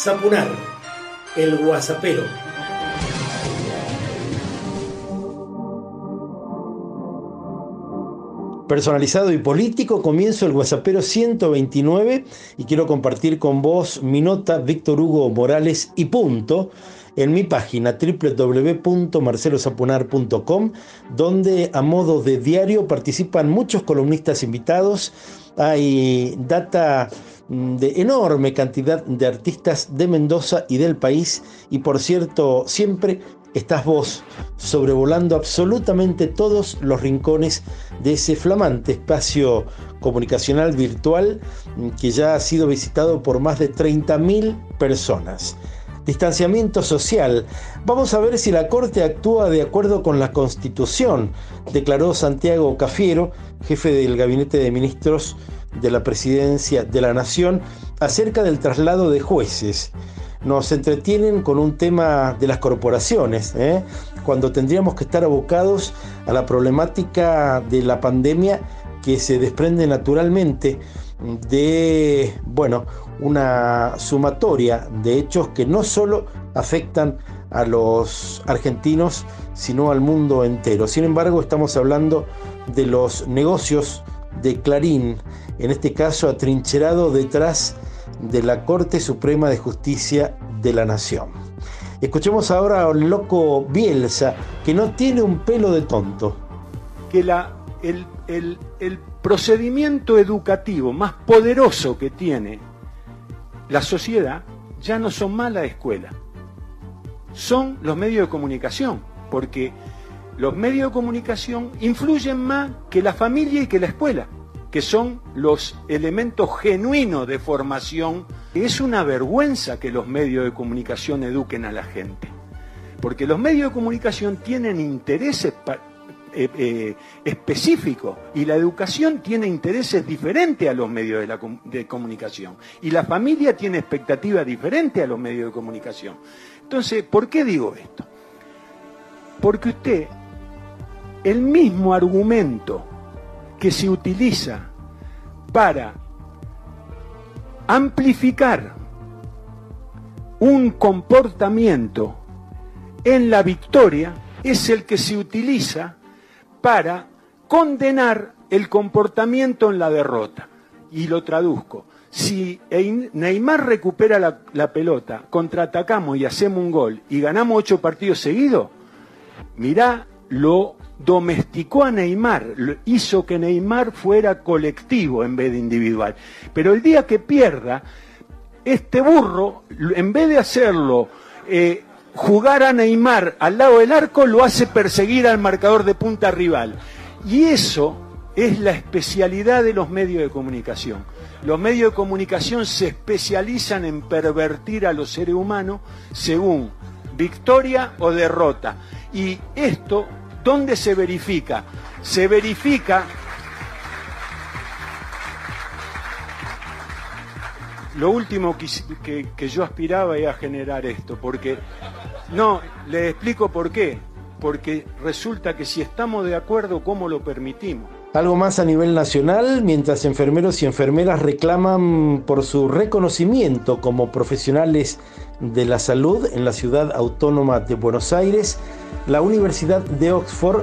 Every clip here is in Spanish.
Zapunar, el guasapero. Personalizado y político, comienzo el WhatsAppero 129 y quiero compartir con vos mi nota Víctor Hugo Morales y punto en mi página www.marcelosapunar.com, donde a modo de diario participan muchos columnistas invitados. Hay data de enorme cantidad de artistas de Mendoza y del país y por cierto siempre estás vos sobrevolando absolutamente todos los rincones de ese flamante espacio comunicacional virtual que ya ha sido visitado por más de 30.000 personas. Distanciamiento social. Vamos a ver si la Corte actúa de acuerdo con la Constitución, declaró Santiago Cafiero, jefe del Gabinete de Ministros de la Presidencia de la Nación, acerca del traslado de jueces nos entretienen con un tema de las corporaciones, ¿eh? cuando tendríamos que estar abocados a la problemática de la pandemia que se desprende naturalmente de, bueno, una sumatoria de hechos que no solo afectan a los argentinos, sino al mundo entero. Sin embargo, estamos hablando de los negocios de Clarín, en este caso atrincherado detrás de la Corte Suprema de Justicia de la Nación. Escuchemos ahora al loco Bielsa, que no tiene un pelo de tonto. Que el procedimiento educativo más poderoso que tiene la sociedad ya no son más la escuela, son los medios de comunicación, porque los medios de comunicación influyen más que la familia y que la escuela que son los elementos genuinos de formación. Es una vergüenza que los medios de comunicación eduquen a la gente, porque los medios de comunicación tienen intereses eh, eh, específicos y la educación tiene intereses diferentes a los medios de, de comunicación y la familia tiene expectativas diferentes a los medios de comunicación. Entonces, ¿por qué digo esto? Porque usted, el mismo argumento que se utiliza para amplificar un comportamiento en la victoria es el que se utiliza para condenar el comportamiento en la derrota. Y lo traduzco. Si Neymar recupera la, pelota, contraatacamos y hacemos un gol y ganamos ocho partidos seguidos, mirá lo domesticó a Neymar, hizo que Neymar fuera colectivo en vez de individual. Pero el día que pierda, este burro, en vez de hacerlo eh, jugar a Neymar al lado del arco, lo hace perseguir al marcador de punta rival. Y eso es la especialidad de los medios de comunicación. Los medios de comunicación se especializan en pervertir a los seres humanos según victoria o derrota. Y esto ¿Dónde se verifica? Se verifica lo último que, yo aspiraba era generar esto, porque no, le explico por qué, porque resulta que si estamos de acuerdo, ¿cómo lo permitimos? Algo más a nivel nacional, mientras enfermeros y enfermeras reclaman por su reconocimiento como profesionales de la salud en la ciudad autónoma de Buenos Aires, la Universidad de Oxford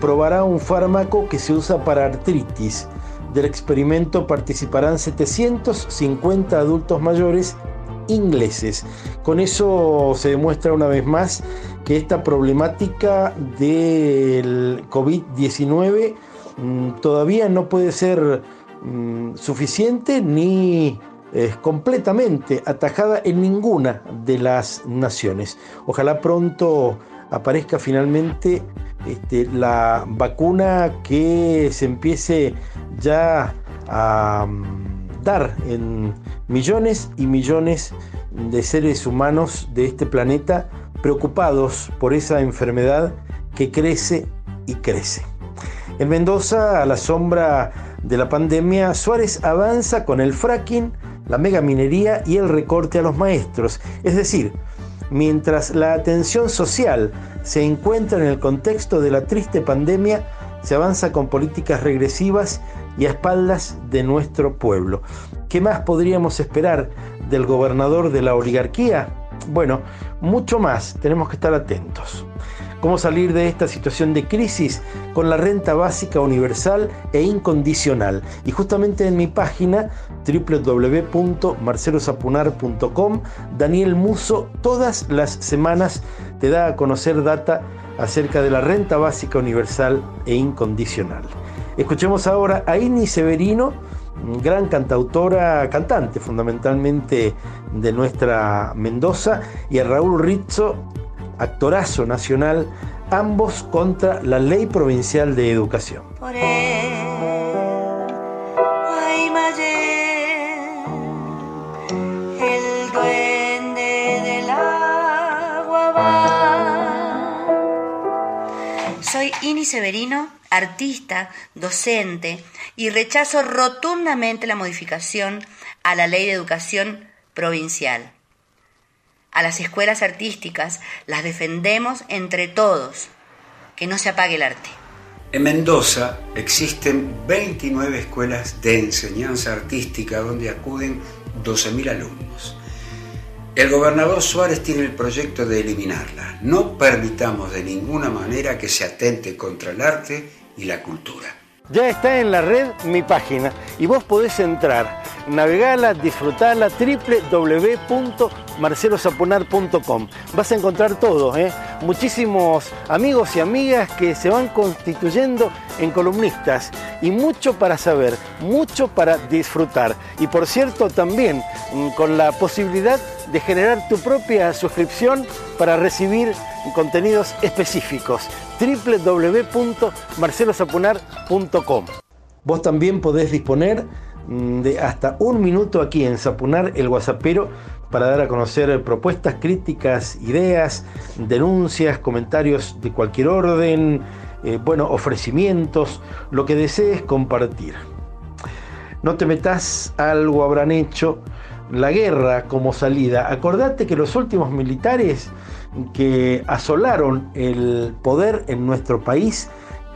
probará un fármaco que se usa para artritis. Del experimento participarán 750 adultos mayores ingleses. Con eso se demuestra una vez más que esta problemática del COVID-19 mm, todavía no puede ser mm, suficiente ni es completamente atajada en ninguna de las naciones. Ojalá pronto aparezca finalmente este, la vacuna que se empiece ya a mm, dar en millones y millones de seres humanos de este planeta preocupados por esa enfermedad que crece y crece. En Mendoza, a la sombra de la pandemia, Suárez avanza con el fracking, la megaminería y el recorte a los maestros, es decir, Mientras la atención social se encuentra en el contexto de la triste pandemia, se avanza con políticas regresivas y a espaldas de nuestro pueblo. ¿Qué más podríamos esperar del gobernador de la oligarquía? Bueno, mucho más, tenemos que estar atentos. ¿Cómo salir de esta situación de crisis? Con la renta básica universal e incondicional. Y justamente en mi página www.marcelosapunar.com, Daniel Muso todas las semanas te da a conocer data acerca de la renta básica universal e incondicional. Escuchemos ahora a Ini Severino, gran cantautora, cantante fundamentalmente de nuestra Mendoza, y a Raúl Rizzo, actorazo nacional, ambos contra la ley provincial de educación. va. Soy Ini Severino, artista, docente, y rechazo rotundamente la modificación a la ley de educación provincial a las escuelas artísticas, las defendemos entre todos, que no se apague el arte. En Mendoza existen 29 escuelas de enseñanza artística donde acuden 12.000 alumnos. El gobernador Suárez tiene el proyecto de eliminarla. No permitamos de ninguna manera que se atente contra el arte y la cultura. Ya está en la red mi página y vos podés entrar, navegarla, disfrutarla, www marcelosaponar.com. Vas a encontrar todo, ¿eh? muchísimos amigos y amigas que se van constituyendo en columnistas y mucho para saber, mucho para disfrutar. Y por cierto, también mm, con la posibilidad de generar tu propia suscripción para recibir contenidos específicos. www.marcelosapunar.com. Vos también podés disponer mm, de hasta un minuto aquí en Sapunar el Guasapero para dar a conocer propuestas, críticas, ideas, denuncias, comentarios de cualquier orden, eh, bueno, ofrecimientos, lo que desees compartir. No te metas, algo habrán hecho, la guerra como salida. Acordate que los últimos militares que asolaron el poder en nuestro país,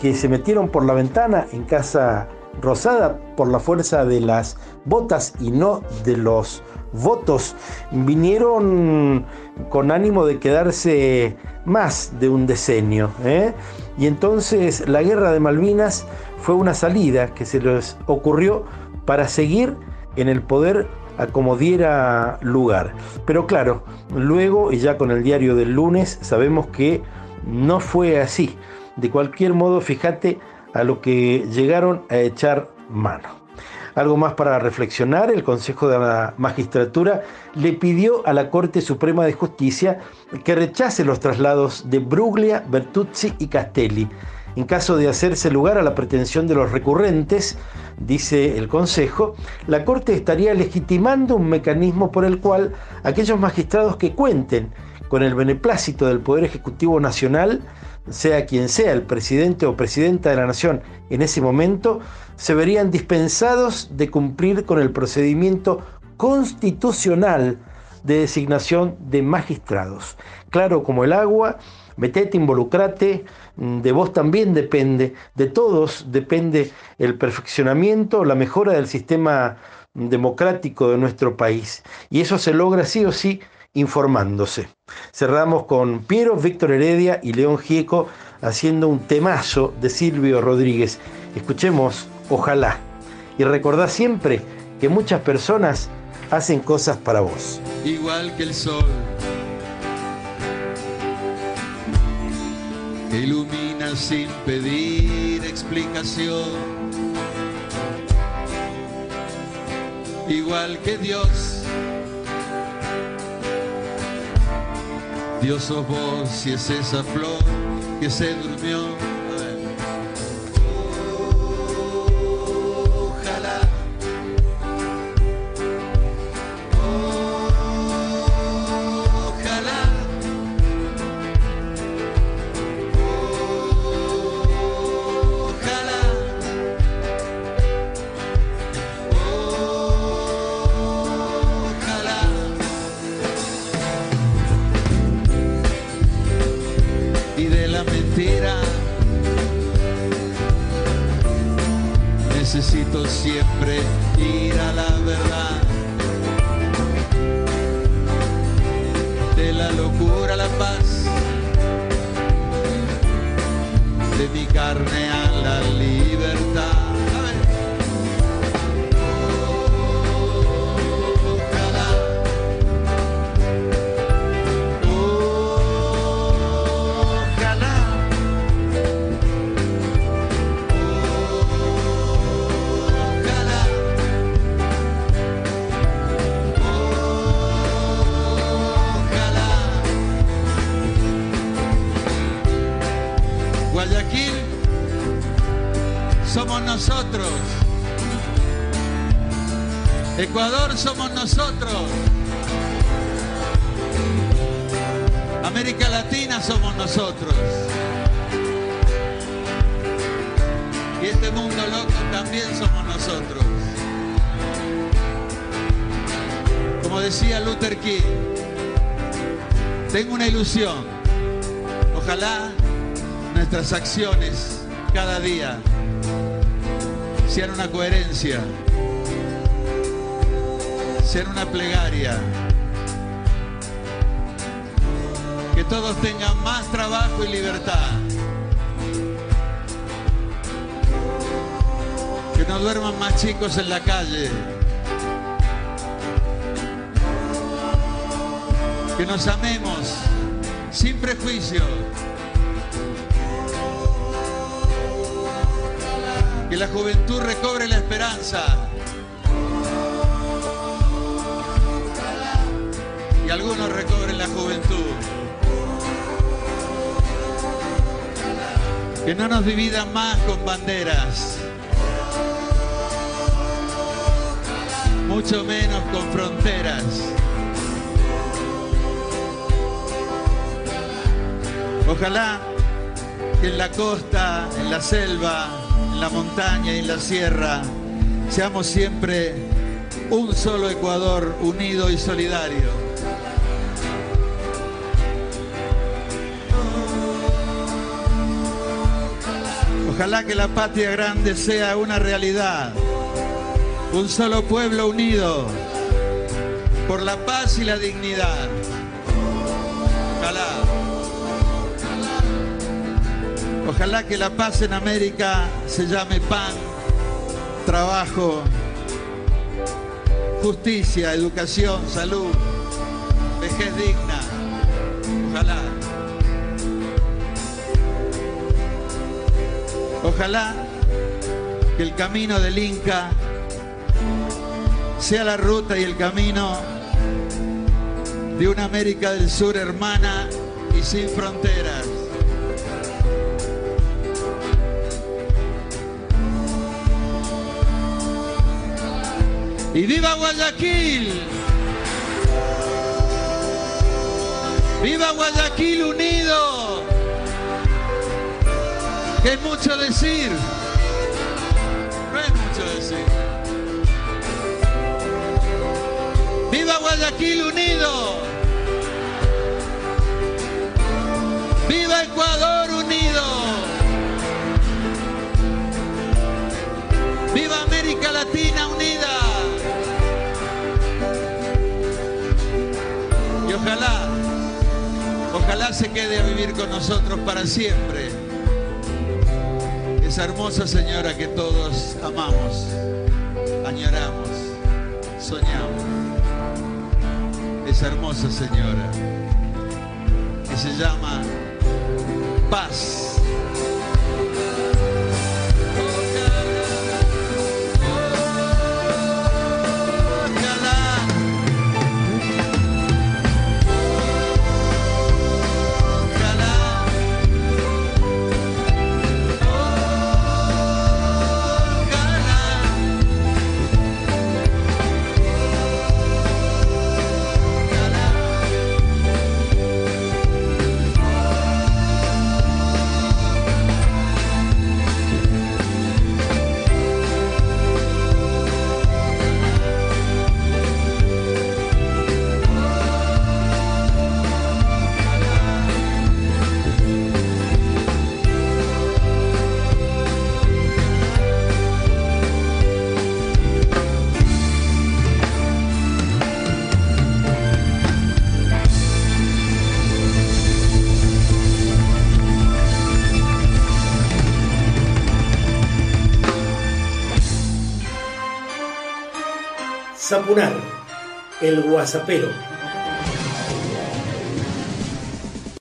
que se metieron por la ventana en Casa Rosada por la fuerza de las botas y no de los votos vinieron con ánimo de quedarse más de un decenio. ¿eh? Y entonces la guerra de Malvinas fue una salida que se les ocurrió para seguir en el poder a como diera lugar. Pero claro, luego y ya con el diario del lunes sabemos que no fue así. De cualquier modo, fíjate a lo que llegaron a echar mano. Algo más para reflexionar, el Consejo de la Magistratura le pidió a la Corte Suprema de Justicia que rechace los traslados de Bruglia, Bertuzzi y Castelli. En caso de hacerse lugar a la pretensión de los recurrentes, dice el Consejo, la Corte estaría legitimando un mecanismo por el cual aquellos magistrados que cuenten con el beneplácito del Poder Ejecutivo Nacional sea quien sea el presidente o presidenta de la nación en ese momento, se verían dispensados de cumplir con el procedimiento constitucional de designación de magistrados. Claro como el agua, metete, involucrate, mm, de vos también depende, de todos depende el perfeccionamiento, la mejora del sistema democrático de nuestro país. Y eso se logra sí o sí informándose. Cerramos con Piero, Víctor Heredia y León Gieco haciendo un temazo de Silvio Rodríguez. Escuchemos, ojalá. Y recordá siempre que muchas personas hacen cosas para vos. Igual que el sol, ilumina sin pedir explicación. Igual que Dios Dios sos vos si es esa flor que se durmió paz de mi carne a la lid. Nosotros. Ecuador somos nosotros. América Latina somos nosotros. Y este mundo loco también somos nosotros. Como decía Luther King, tengo una ilusión. Ojalá nuestras acciones cada día sean una coherencia, sean una plegaria. Que todos tengan más trabajo y libertad. Que no duerman más chicos en la calle. Que nos amemos sin prejuicios. Que la juventud recobre la esperanza. Y algunos recobren la juventud. Que no nos dividan más con banderas. Mucho menos con fronteras. Ojalá que en la costa, en la selva, la montaña y en la sierra seamos siempre un solo Ecuador unido y solidario. Ojalá que la patria grande sea una realidad, un solo pueblo unido por la paz y la dignidad. Ojalá. Ojalá que la paz en América se llame pan, trabajo, justicia, educación, salud, vejez digna. Ojalá. Ojalá que el camino del Inca sea la ruta y el camino de una América del Sur hermana y sin fronteras. ¡Y viva Guayaquil! ¡Viva Guayaquil unido! Que es mucho decir. No es mucho decir. ¡Viva Guayaquil unido! ¡Viva Ecuador se quede a vivir con nosotros para siempre. Esa hermosa señora que todos amamos, añoramos, soñamos. Esa hermosa señora que se llama Paz. Zapunar, el guasapero.